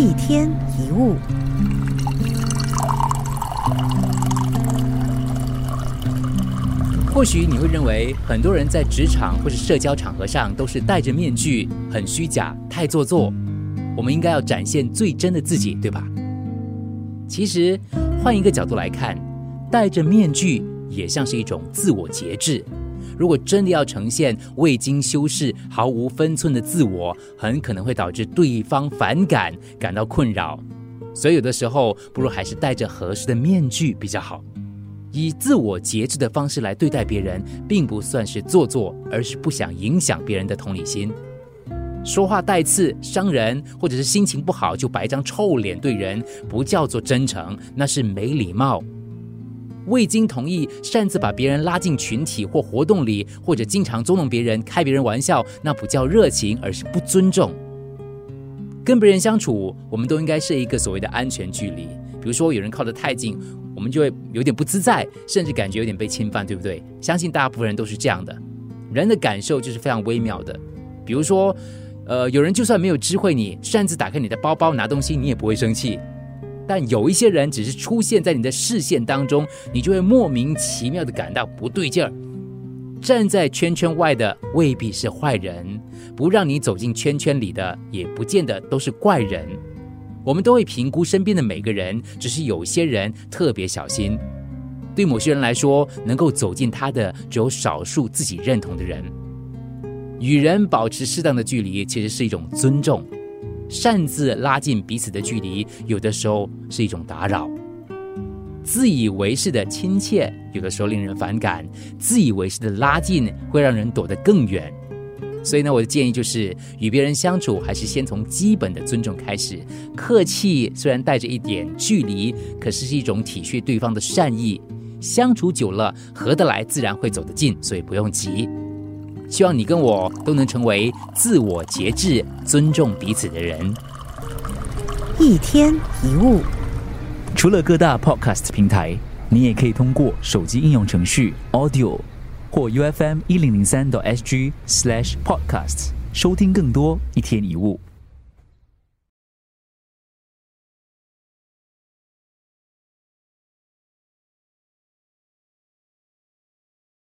一天一物。或许你会认为，很多人在职场或是社交场合上都是戴着面具，很虚假，太做作。我们应该要展现最真的自己，对吧？其实，换一个角度来看，戴着面具也像是一种自我节制。如果真的要呈现未经修饰、毫无分寸的自我，很可能会导致对方反感，感到困扰。所以，有的时候不如还是戴着合适的面具比较好。以自我节制的方式来对待别人，并不算是做作，而是不想影响别人的同理心。说话带刺伤人，或者是心情不好就摆张臭脸对人，不叫做真诚，那是没礼貌。未经同意擅自把别人拉进群体或活动里，或者经常捉弄别人、开别人玩笑，那不叫热情，而是不尊重。跟别人相处，我们都应该设一个所谓的安全距离。比如说，有人靠得太近。我们就会有点不自在，甚至感觉有点被侵犯，对不对？相信大部分人都是这样的。人的感受就是非常微妙的。比如说，呃，有人就算没有知会你，擅自打开你的包包拿东西，你也不会生气。但有一些人只是出现在你的视线当中，你就会莫名其妙的感到不对劲儿。站在圈圈外的未必是坏人，不让你走进圈圈里的也不见得都是怪人。我们都会评估身边的每个人，只是有些人特别小心。对某些人来说，能够走进他的只有少数自己认同的人。与人保持适当的距离，其实是一种尊重；擅自拉近彼此的距离，有的时候是一种打扰。自以为是的亲切，有的时候令人反感；自以为是的拉近，会让人躲得更远。所以呢，我的建议就是，与别人相处还是先从基本的尊重开始。客气虽然带着一点距离，可是是一种体恤对方的善意。相处久了，合得来，自然会走得近，所以不用急。希望你跟我都能成为自我节制、尊重彼此的人。一天一物，除了各大 Podcast 平台，你也可以通过手机应用程序 Audio。或 U F M 一零零三 SG slash podcasts 收听更多一天一物。